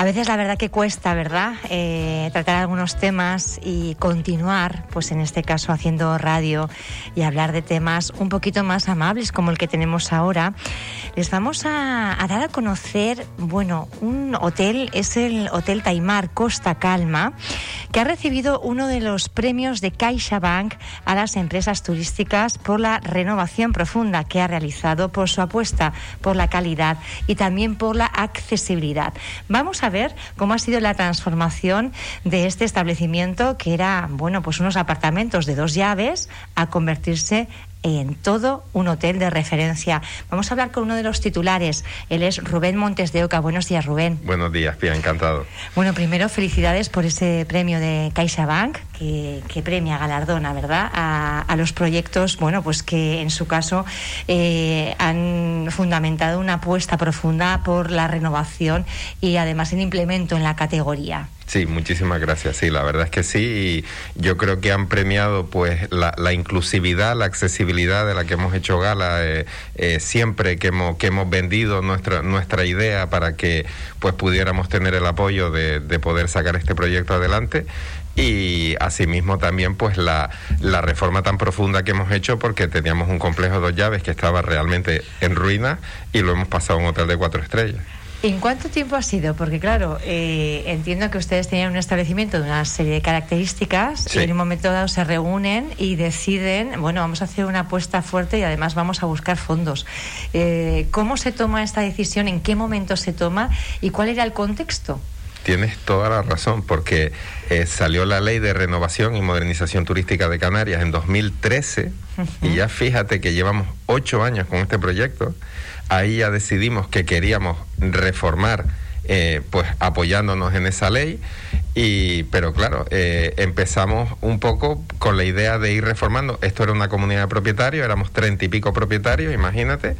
A veces la verdad que cuesta, ¿verdad? Eh, tratar algunos temas y continuar, pues en este caso haciendo radio y hablar de temas un poquito más amables como el que tenemos ahora. Les vamos a, dar a conocer, bueno, un hotel, es el Hotel Taimar Costa Calma, que ha recibido uno de los premios de CaixaBank a las empresas turísticas por la renovación profunda que ha realizado, por su apuesta por la calidad y también por la accesibilidad. Vamos a ver cómo ha sido la transformación de este establecimiento que era, bueno, pues unos apartamentos de dos llaves a convertirse en todo un hotel de referencia. Vamos a hablar con uno de los titulares. Él es Rubén Montes de Oca. Buenos días, Rubén. Buenos días, Pia, encantado. Bueno, primero felicidades por ese premio de CaixaBank que, que premia, galardona, ¿verdad? A, a, los proyectos, bueno, pues que en su caso eh, han fundamentado una apuesta profunda por la renovación y además el implemento en la categoría. Sí, muchísimas gracias. Sí, la verdad es que sí. yo creo que han premiado pues la, la, inclusividad, la accesibilidad de la que hemos hecho gala eh, eh, siempre que hemos, que hemos vendido nuestra, nuestra idea para que pues pudiéramos tener el apoyo de, de poder sacar este proyecto adelante y asimismo también pues la, la, reforma tan profunda que hemos hecho porque teníamos un complejo de dos llaves que estaba realmente en ruina y lo hemos pasado a un hotel de cuatro estrellas. ¿En cuánto tiempo ha sido? Porque claro, eh, entiendo que ustedes tenían un establecimiento de una serie de características sí. y en un momento dado se reúnen y deciden, bueno, vamos a hacer una apuesta fuerte y además vamos a buscar fondos. Eh, ¿Cómo se toma esta decisión? ¿En qué momento se toma? ¿Y cuál era el contexto? Tienes toda la razón, porque eh, salió la ley de renovación y modernización turística de Canarias en 2013 uh -huh. y ya fíjate que llevamos ocho años con este proyecto. Ahí ya decidimos que queríamos reformar, eh, pues apoyándonos en esa ley. Y, pero claro, eh, empezamos un poco con la idea de ir reformando. Esto era una comunidad de propietarios, éramos treinta y pico propietarios, imagínate.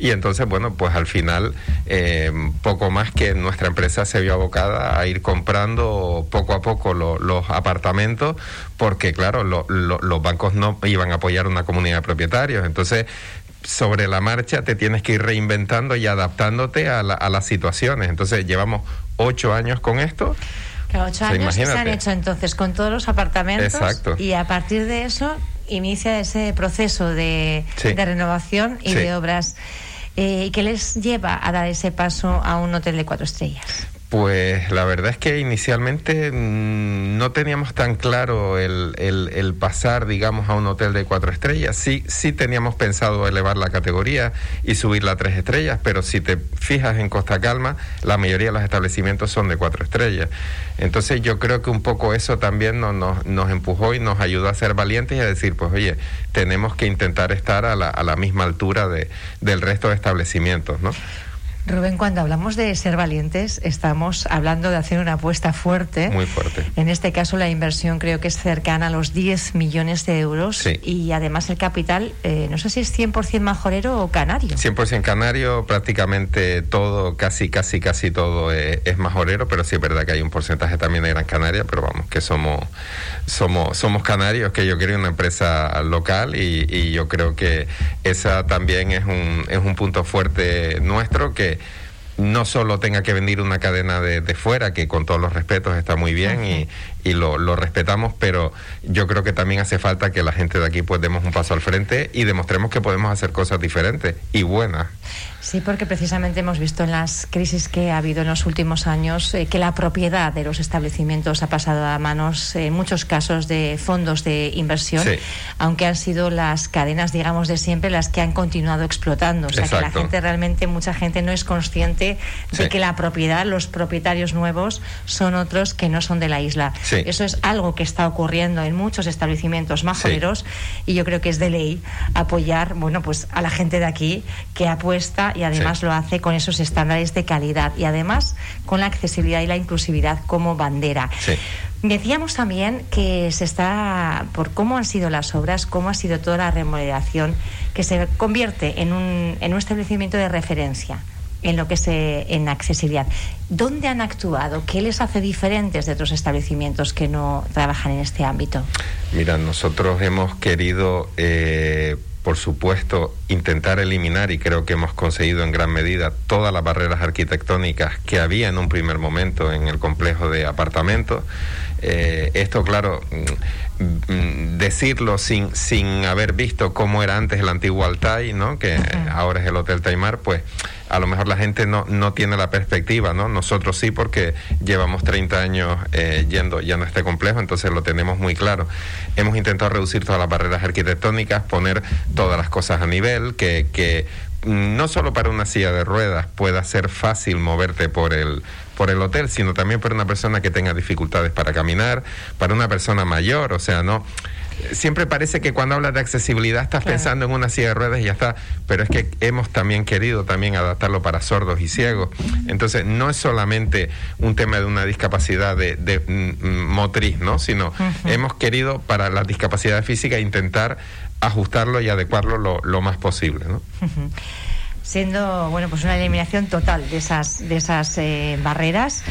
Y entonces, bueno, pues al final, eh, poco más que nuestra empresa se vio abocada a ir comprando poco a poco lo, los apartamentos, porque claro, lo, lo, los bancos no iban a apoyar una comunidad de propietarios. Entonces, sobre la marcha te tienes que ir reinventando y adaptándote a, la, a las situaciones. Entonces, llevamos ocho años con esto. Ocho años que se han hecho entonces con todos los apartamentos. Exacto. Y a partir de eso inicia ese proceso de, Sí. de renovación y Sí. de obras. Eh, ¿Qué les lleva a dar ese paso a un hotel de cuatro estrellas? Pues la verdad es que inicialmente mmm, no teníamos tan claro el, el, el, pasar, digamos, a un hotel de cuatro estrellas. Sí, sí teníamos pensado elevar la categoría y subirla a tres estrellas, pero si te fijas en Costa Calma, la mayoría de los establecimientos son de cuatro estrellas. Entonces yo creo que un poco eso también nos, nos, nos empujó y nos ayudó a ser valientes y a decir, pues oye, tenemos que intentar estar a la, a la misma altura de, del resto de establecimientos, ¿no? Rubén, cuando hablamos de ser valientes, estamos hablando de hacer una apuesta fuerte. Muy fuerte. En este caso, la inversión creo que es cercana a los 10 millones de euros. Sí. Y además, el capital, eh, no sé si es 100% majorero o canario. 100% canario, prácticamente todo, casi, casi, casi todo es, es, majorero, pero sí es verdad que hay un porcentaje también de Gran Canaria, pero vamos, que somos, somos, somos canarios, que yo quería una empresa local y, y yo creo que esa también es un, es un punto fuerte nuestro que no solo tenga que venir una cadena de, de, fuera, que con todos los respetos está muy bien y, y lo, lo, respetamos, pero yo creo que también hace falta que la gente de aquí pues demos un paso al frente y demostremos que podemos hacer cosas diferentes y buenas. Sí, porque precisamente hemos visto en las crisis que ha habido en los últimos años eh, que la propiedad de los establecimientos ha pasado a manos, en muchos casos, de fondos de inversión, sí. aunque han sido las cadenas, digamos, de siempre las que han continuado explotando. O sea, Exacto. que la gente realmente, mucha gente no es consciente de sí. que la propiedad, los propietarios nuevos, son otros que no son de la isla. Sí. Eso es algo que está ocurriendo en muchos establecimientos majoneros y yo creo que es de ley apoyar, bueno, pues a la gente de aquí que apuesta y además sí. lo hace con esos estándares de calidad y además con la accesibilidad y la inclusividad como bandera. Decíamos también que se está, por cómo han sido las obras, cómo ha sido toda la remodelación, que se convierte en un, en un establecimiento de referencia en lo que es eh, en accesibilidad. ¿Dónde han actuado? ¿Qué les hace diferentes de otros establecimientos que no trabajan en este ámbito? Mira, nosotros hemos querido eh, por supuesto, intentar eliminar, y creo que hemos conseguido en gran medida, todas las barreras arquitectónicas que había en un primer momento en el complejo de apartamentos. Eh, esto, claro, mm, mm, decirlo sin, sin haber visto cómo era antes el antiguo Altai, ¿no? que ahora es el Hotel Taimar, pues a lo mejor la gente no, no tiene la perspectiva, ¿no? Nosotros sí, porque llevamos 30 años eh, yendo ya a este complejo, entonces lo tenemos muy claro. Hemos intentado reducir todas las barreras arquitectónicas, poner todas las cosas a nivel, que, que no solo para una silla de ruedas pueda ser fácil moverte por el por el hotel, sino también para una persona que tenga dificultades para caminar, para una persona mayor, o sea, no siempre parece que cuando hablas de accesibilidad estás pensando en una silla de ruedas y ya está, pero es que hemos también querido también adaptarlo para sordos y ciegos. Entonces, no es solamente un tema de una discapacidad de, mm, mm, motriz, ¿no? Sino hemos querido para la discapacidad física intentar ajustarlo y adecuarlo lo, más posible, ¿no? Siendo, bueno, pues una eliminación total de esas, de esas eh, barreras.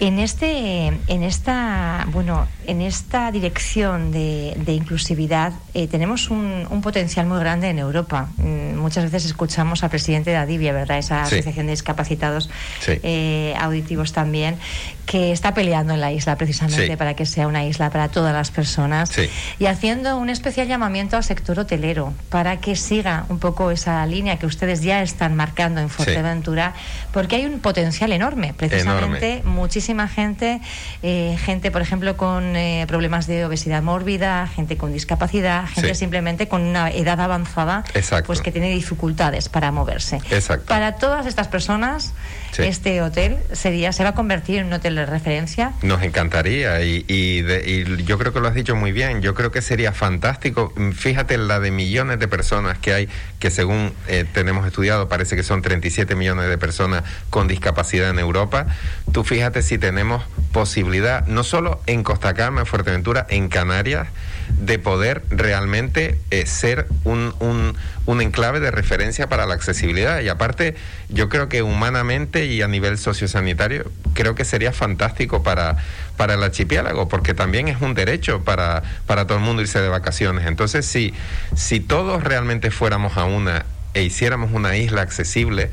En este, en esta, bueno, en esta dirección de, inclusividad eh, tenemos un, potencial muy grande en Europa. Mm, muchas veces escuchamos al presidente de Adivia, ¿verdad? Esa asociación de discapacitados eh, auditivos también, que está peleando en la isla precisamente para que sea una isla para todas las personas. Y haciendo un especial llamamiento al sector hotelero para que siga un poco esa línea que ustedes ya están marcando en Fuerteventura, porque hay un potencial enorme, precisamente muchísimo gente, eh, gente, por ejemplo, con eh, problemas de obesidad mórbida, gente con discapacidad, gente simplemente con una edad avanzada, pues que tiene dificultades para moverse. Para todas estas personas, este hotel sería se va a convertir en un hotel de referencia. Nos encantaría y, y, yo creo que lo has dicho muy bien. Yo creo que sería fantástico. Fíjate la de millones de personas que hay, que según eh, tenemos estudiado parece que son 37 millones de personas con discapacidad en Europa. Tú fíjate tenemos posibilidad, no solo en Costa Cama, en Fuerteventura, en Canarias, de poder realmente eh, ser un, un, un, enclave de referencia para la accesibilidad. Y aparte, yo creo que humanamente y a nivel sociosanitario, creo que sería fantástico para, para el archipiélago, porque también es un derecho para, para todo el mundo irse de vacaciones. Entonces, si, si todos realmente fuéramos a una e hiciéramos una isla accesible,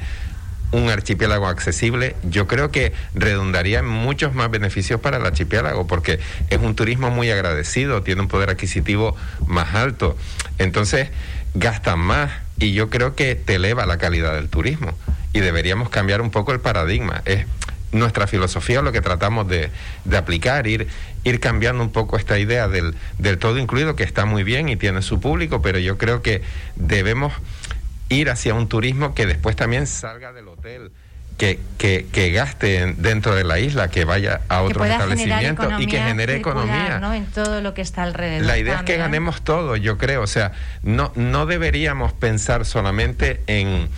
un archipiélago accesible, yo creo que redundaría en muchos más beneficios para el archipiélago, porque es un turismo muy agradecido, tiene un poder adquisitivo más alto, entonces gastan más y yo creo que te eleva la calidad del turismo y deberíamos cambiar un poco el paradigma. Es nuestra filosofía lo que tratamos de, de aplicar, ir, ir cambiando un poco esta idea del, del todo incluido, que está muy bien y tiene su público, pero yo creo que debemos ir hacia un turismo que después también salga del hotel. Que, que, que gaste dentro de la isla, que vaya a otros establecimientos y que genere economía. ¿no? En todo lo que está alrededor. La idea es que ganemos todo, yo creo. O sea, no, no deberíamos pensar solamente en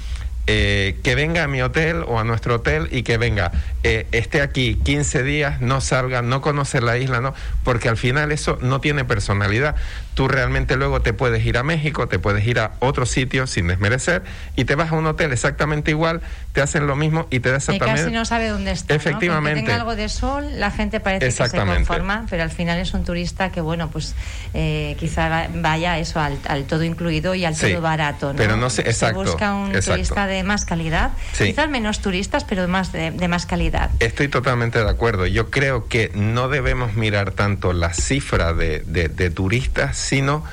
eh, que venga a mi hotel o a nuestro hotel y que venga, eh, esté aquí 15 días, no salga, no conoce la isla, no, porque al final eso no tiene personalidad. Tú realmente luego te puedes ir a México, te puedes ir a otro sitio sin desmerecer y te vas a un hotel exactamente igual, te hacen lo mismo y te das exactamente. casi no sabe dónde está. Efectivamente. ¿no? tenga algo de sol, la gente parece que se conforma, pero al final es un turista que, bueno, pues eh, quizá vaya eso al, todo incluido y al todo barato. ¿no? Pero no sé, exacto. Se busca un turista de más calidad, quizás menos turistas, pero más de, más calidad. Estoy totalmente de acuerdo. Yo creo que no debemos mirar tanto la cifra de, de, turistas, sino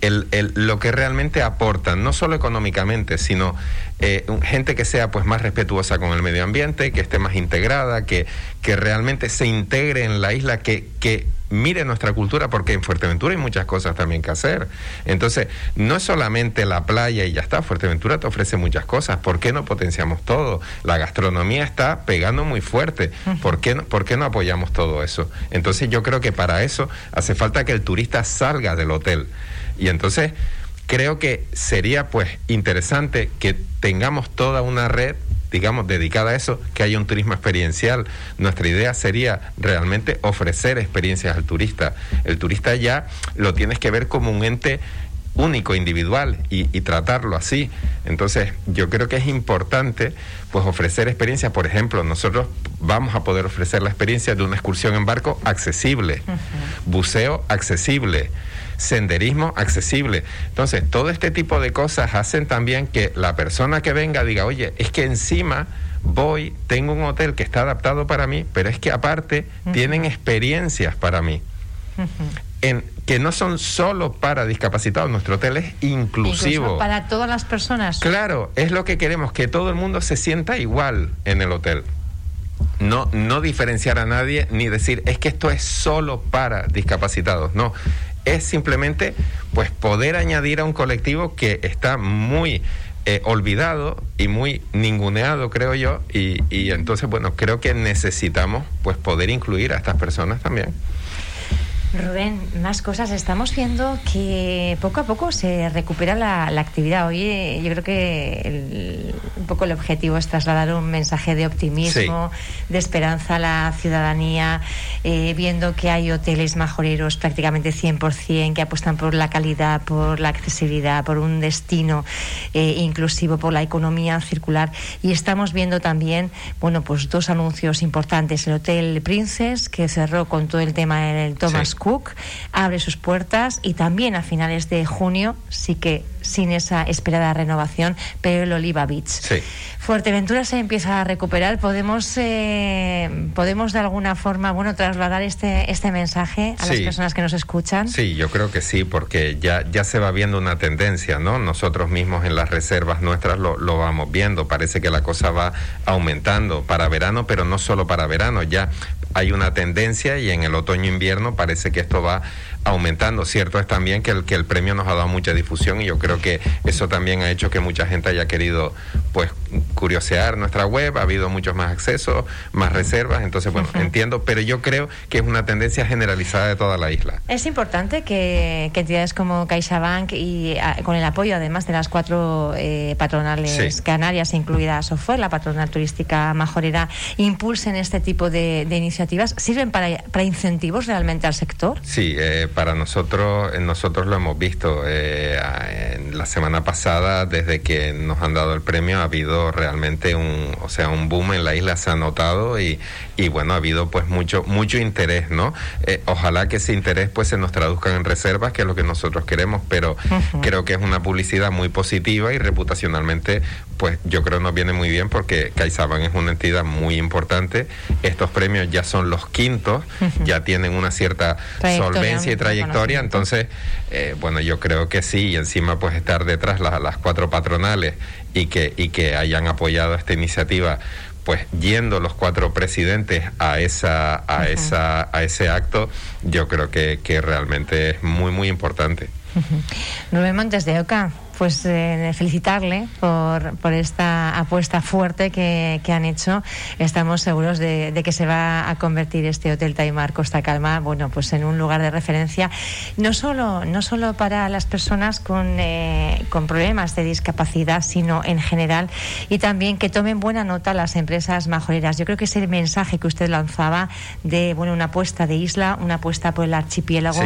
el, el, lo que realmente aportan, no solo económicamente, sino eh, gente que sea pues más respetuosa con el medio ambiente, que esté más integrada, que, que realmente se integre en la isla, que, que mire nuestra cultura, porque en Fuerteventura hay muchas cosas también que hacer. Entonces, no es solamente la playa y ya está, Fuerteventura te ofrece muchas cosas, ¿por qué no potenciamos todo? La gastronomía está pegando muy fuerte, ¿por qué no, por qué no apoyamos todo eso? Entonces, yo creo que para eso hace falta que el turista salga del hotel. Y entonces, creo que sería pues interesante que tengamos toda una red digamos, dedicada a eso, que haya un turismo experiencial. Nuestra idea sería realmente ofrecer experiencias al turista. El turista ya lo tienes que ver como un ente único, individual y, tratarlo así. Entonces, yo creo que es importante pues ofrecer experiencias. Por ejemplo, nosotros vamos a poder ofrecer la experiencia de una excursión en barco accesible, buceo accesible senderismo accesible. Entonces, todo este tipo de cosas hacen también que la persona que venga diga, oye, es que encima voy, tengo un hotel que está adaptado para mí, pero es que aparte tienen experiencias para mí. En, que no son solo para discapacitados, nuestro hotel es inclusivo. para todas las personas. Claro, es lo que queremos, que todo el mundo se sienta igual en el hotel. No, no diferenciar a nadie ni decir es que esto es solo para discapacitados. No, es simplemente pues poder añadir a un colectivo que está muy eh, olvidado y muy ninguneado, creo yo, y, y entonces, bueno, creo que necesitamos pues poder incluir a estas personas también. Rubén, más cosas. Estamos viendo que poco a poco se recupera la, actividad. Hoy eh, yo creo que un poco el objetivo es trasladar un mensaje de optimismo, de esperanza a la ciudadanía, eh, viendo que hay hoteles majoreros prácticamente 100% que apuestan por la calidad, por la accesibilidad, por un destino eh, inclusivo, por la economía circular. Y estamos viendo también, bueno, pues dos anuncios importantes. El Hotel Princess, que cerró con todo el tema del Thomas Cook abre sus puertas y también a finales de junio, sí que sin esa esperada renovación, pero el Oliva Beach. Fuerteventura se empieza a recuperar. ¿Podemos, eh, podemos de alguna forma bueno, trasladar este, este mensaje a las personas que nos escuchan? Sí, yo creo que sí, porque ya, ya se va viendo una tendencia, ¿no? Nosotros mismos en las reservas nuestras lo, lo vamos viendo. Parece que la cosa va aumentando para verano, pero no solo para verano. Ya hay una tendencia y en el otoño-invierno parece que esto va aumentando. Cierto es también que el, que el premio nos ha dado mucha difusión y yo creo que eso también ha hecho que mucha gente haya querido pues curiosear nuestra web, ha habido muchos más accesos, más reservas, entonces bueno, entiendo, pero yo creo que es una tendencia generalizada de toda la isla. Es importante que, entidades como CaixaBank y con el apoyo además de las cuatro eh, patronales canarias, incluida SOFOR, la patronal turística majorera, impulsen este tipo de, iniciativas. ¿Sirven para, para, incentivos realmente al sector? Sí, eh, para nosotros, nosotros lo hemos visto. Eh, en la semana pasada, desde que nos han dado el premio, ha habido realmente un, o sea, un boom en la isla, se ha notado y, y bueno, ha habido pues mucho, mucho interés, ¿no? Eh, ojalá que ese interés pues se nos traduzca en reservas, que es lo que nosotros queremos, pero creo que es una publicidad muy positiva y reputacionalmente pues yo creo nos viene muy bien porque CaixaBank es una entidad muy importante. Estos premios ya son los quintos, ya tienen una cierta solvencia y trayectoria, entonces, eh, bueno, yo creo que sí, y encima pues estar detrás las cuatro patronales y que, y que hayan apoyado esta iniciativa pues yendo los cuatro presidentes a esa a esa a ese acto yo creo que, que realmente es muy muy importante. Rubén Montes de Oca, pues eh, felicitarle por, por, esta apuesta fuerte que, que han hecho. Estamos seguros de, que se va a convertir este Hotel Taimar Costa Calma, bueno, pues en un lugar de referencia, no solo, no solo para las personas con, eh, con problemas de discapacidad, sino en general, y también que tomen buena nota las empresas majoreras. Yo creo que ese mensaje que usted lanzaba de bueno, una apuesta de isla, una apuesta por el archipiélago,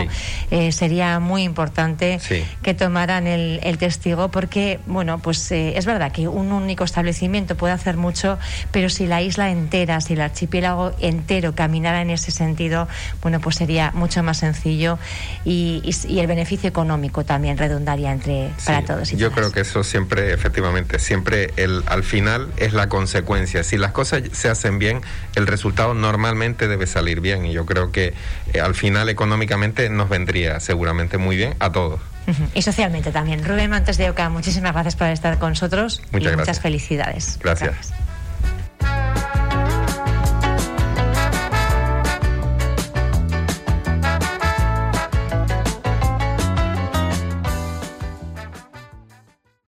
eh, sería muy importante que tomaran el, el testigo, porque, bueno, pues eh, es verdad que un único establecimiento puede hacer mucho, pero si la isla entera, si el archipiélago entero caminara en ese sentido, bueno, pues sería mucho más sencillo y, el beneficio económico también redundaría entre para todos. yo creo que eso siempre, efectivamente, siempre el, al final es la consecuencia. Si las cosas se hacen bien, el resultado normalmente debe salir bien y yo creo que eh, al final económicamente nos vendría seguramente muy bien a todos. Y socialmente también. Rubén Montes de Oca, muchísimas gracias por estar con nosotros muchas y muchas felicidades. gracias.